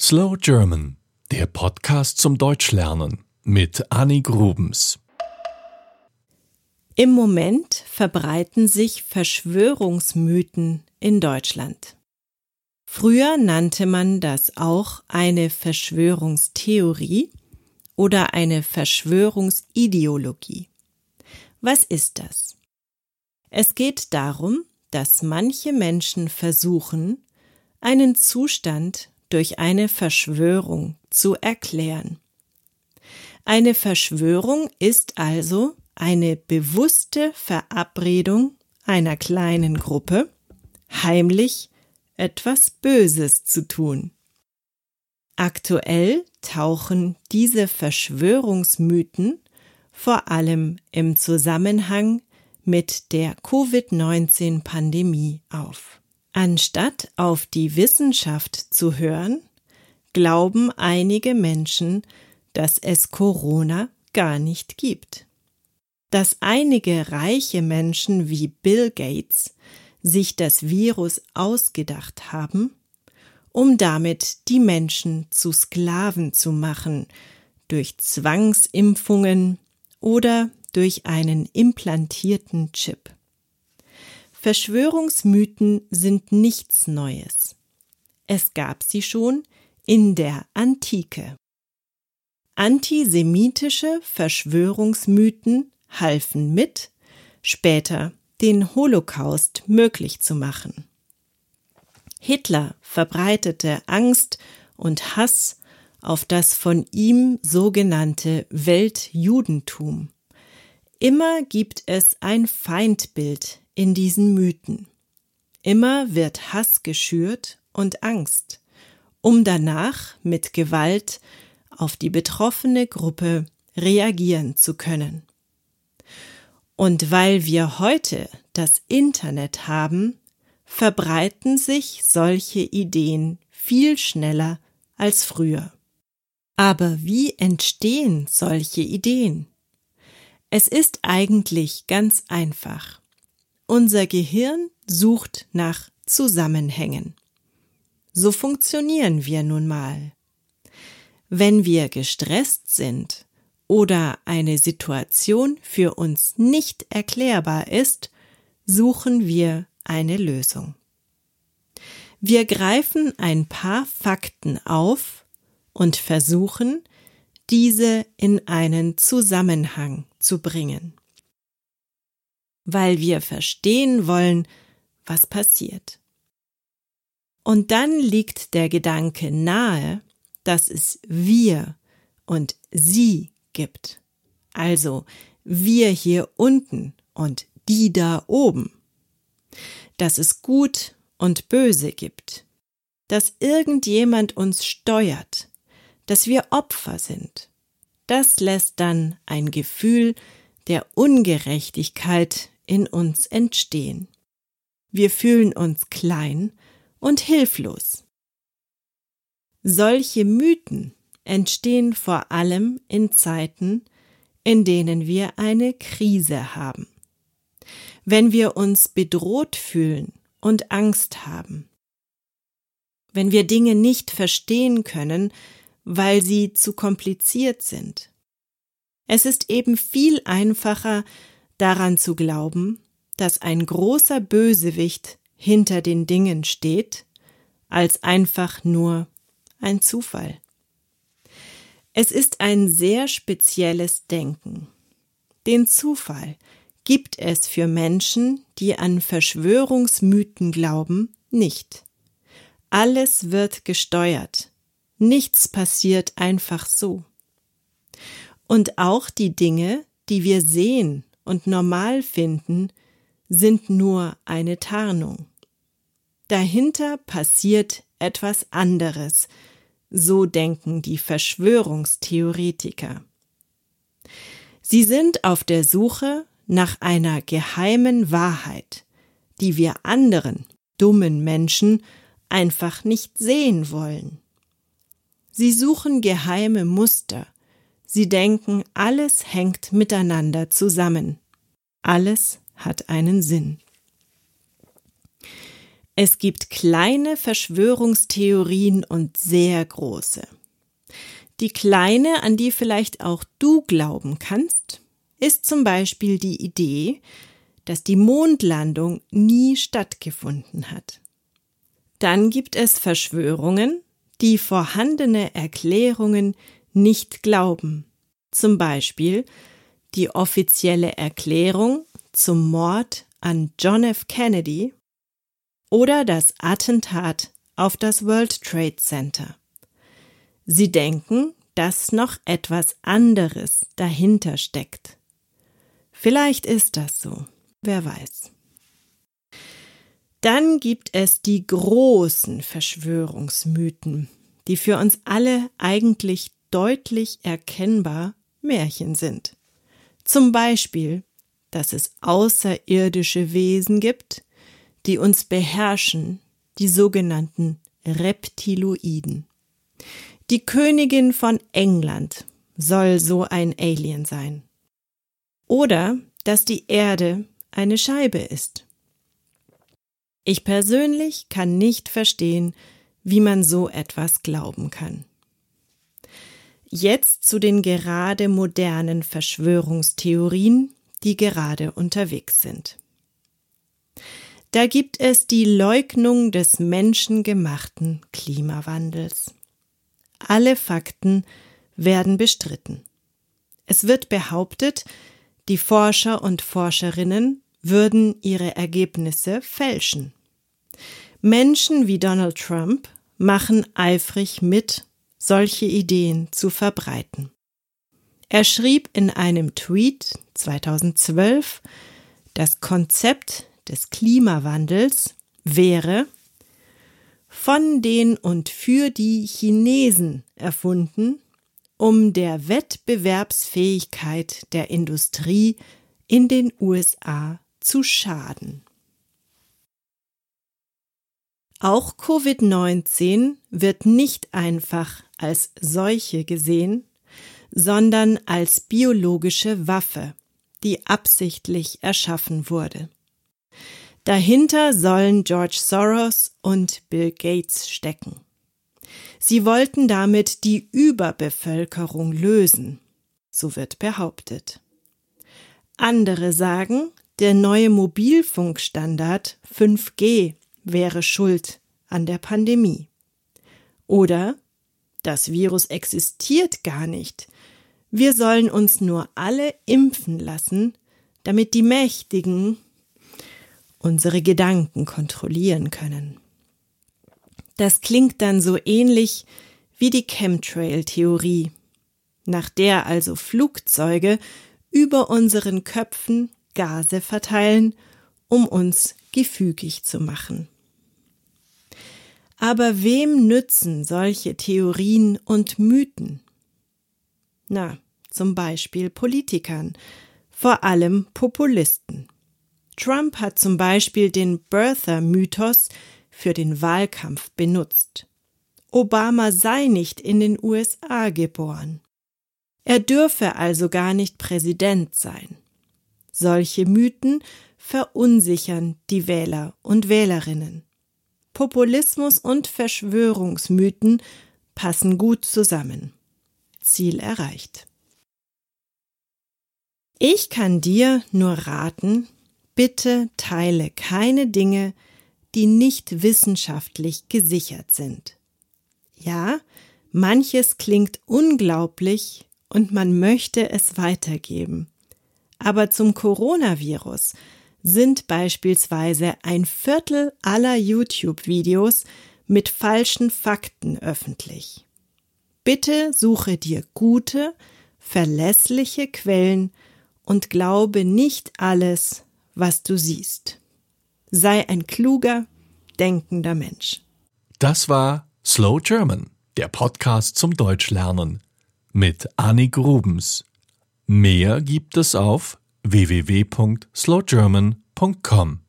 Slow German, der Podcast zum Deutschlernen mit Annie Grubens. Im Moment verbreiten sich Verschwörungsmythen in Deutschland. Früher nannte man das auch eine Verschwörungstheorie oder eine Verschwörungsideologie. Was ist das? Es geht darum, dass manche Menschen versuchen, einen Zustand durch eine Verschwörung zu erklären. Eine Verschwörung ist also eine bewusste Verabredung einer kleinen Gruppe, heimlich etwas Böses zu tun. Aktuell tauchen diese Verschwörungsmythen vor allem im Zusammenhang mit der Covid-19-Pandemie auf. Anstatt auf die Wissenschaft zu hören, glauben einige Menschen, dass es Corona gar nicht gibt. Dass einige reiche Menschen wie Bill Gates sich das Virus ausgedacht haben, um damit die Menschen zu Sklaven zu machen, durch Zwangsimpfungen oder durch einen implantierten Chip. Verschwörungsmythen sind nichts Neues. Es gab sie schon in der Antike. Antisemitische Verschwörungsmythen halfen mit, später den Holocaust möglich zu machen. Hitler verbreitete Angst und Hass auf das von ihm sogenannte Weltjudentum. Immer gibt es ein Feindbild in diesen Mythen. Immer wird Hass geschürt und Angst, um danach mit Gewalt auf die betroffene Gruppe reagieren zu können. Und weil wir heute das Internet haben, verbreiten sich solche Ideen viel schneller als früher. Aber wie entstehen solche Ideen? Es ist eigentlich ganz einfach. Unser Gehirn sucht nach Zusammenhängen. So funktionieren wir nun mal. Wenn wir gestresst sind oder eine Situation für uns nicht erklärbar ist, suchen wir eine Lösung. Wir greifen ein paar Fakten auf und versuchen, diese in einen Zusammenhang zu bringen. Weil wir verstehen wollen, was passiert. Und dann liegt der Gedanke nahe, dass es wir und sie gibt. Also wir hier unten und die da oben dass es Gut und Böse gibt, dass irgendjemand uns steuert, dass wir Opfer sind. Das lässt dann ein Gefühl der Ungerechtigkeit in uns entstehen. Wir fühlen uns klein und hilflos. Solche Mythen entstehen vor allem in Zeiten, in denen wir eine Krise haben wenn wir uns bedroht fühlen und Angst haben, wenn wir Dinge nicht verstehen können, weil sie zu kompliziert sind. Es ist eben viel einfacher daran zu glauben, dass ein großer Bösewicht hinter den Dingen steht, als einfach nur ein Zufall. Es ist ein sehr spezielles Denken. Den Zufall, gibt es für Menschen, die an Verschwörungsmythen glauben, nicht. Alles wird gesteuert. Nichts passiert einfach so. Und auch die Dinge, die wir sehen und normal finden, sind nur eine Tarnung. Dahinter passiert etwas anderes, so denken die Verschwörungstheoretiker. Sie sind auf der Suche nach einer geheimen Wahrheit, die wir anderen, dummen Menschen, einfach nicht sehen wollen. Sie suchen geheime Muster, sie denken, alles hängt miteinander zusammen, alles hat einen Sinn. Es gibt kleine Verschwörungstheorien und sehr große. Die kleine, an die vielleicht auch du glauben kannst, ist zum Beispiel die Idee, dass die Mondlandung nie stattgefunden hat. Dann gibt es Verschwörungen, die vorhandene Erklärungen nicht glauben. Zum Beispiel die offizielle Erklärung zum Mord an John F. Kennedy oder das Attentat auf das World Trade Center. Sie denken, dass noch etwas anderes dahinter steckt. Vielleicht ist das so, wer weiß. Dann gibt es die großen Verschwörungsmythen, die für uns alle eigentlich deutlich erkennbar Märchen sind. Zum Beispiel, dass es außerirdische Wesen gibt, die uns beherrschen, die sogenannten Reptiloiden. Die Königin von England soll so ein Alien sein. Oder dass die Erde eine Scheibe ist. Ich persönlich kann nicht verstehen, wie man so etwas glauben kann. Jetzt zu den gerade modernen Verschwörungstheorien, die gerade unterwegs sind. Da gibt es die Leugnung des menschengemachten Klimawandels. Alle Fakten werden bestritten. Es wird behauptet, die Forscher und Forscherinnen würden ihre Ergebnisse fälschen. Menschen wie Donald Trump machen eifrig mit, solche Ideen zu verbreiten. Er schrieb in einem Tweet 2012, das Konzept des Klimawandels wäre von den und für die Chinesen erfunden, um der Wettbewerbsfähigkeit der Industrie in den USA zu schaden. Auch Covid-19 wird nicht einfach als Seuche gesehen, sondern als biologische Waffe, die absichtlich erschaffen wurde. Dahinter sollen George Soros und Bill Gates stecken. Sie wollten damit die Überbevölkerung lösen, so wird behauptet. Andere sagen, der neue Mobilfunkstandard 5G wäre schuld an der Pandemie. Oder das Virus existiert gar nicht. Wir sollen uns nur alle impfen lassen, damit die Mächtigen unsere Gedanken kontrollieren können. Das klingt dann so ähnlich wie die Chemtrail-Theorie, nach der also Flugzeuge über unseren Köpfen Gase verteilen, um uns gefügig zu machen. Aber wem nützen solche Theorien und Mythen? Na, zum Beispiel Politikern, vor allem Populisten. Trump hat zum Beispiel den Birther-Mythos für den Wahlkampf benutzt. Obama sei nicht in den USA geboren. Er dürfe also gar nicht Präsident sein. Solche Mythen verunsichern die Wähler und Wählerinnen. Populismus und Verschwörungsmythen passen gut zusammen. Ziel erreicht. Ich kann dir nur raten, bitte teile keine Dinge, die nicht wissenschaftlich gesichert sind. Ja, manches klingt unglaublich und man möchte es weitergeben. Aber zum Coronavirus sind beispielsweise ein Viertel aller YouTube-Videos mit falschen Fakten öffentlich. Bitte suche dir gute, verlässliche Quellen und glaube nicht alles, was du siehst. Sei ein kluger, denkender Mensch. Das war Slow German, der Podcast zum Deutschlernen mit Annik Rubens. Mehr gibt es auf www.slowgerman.com.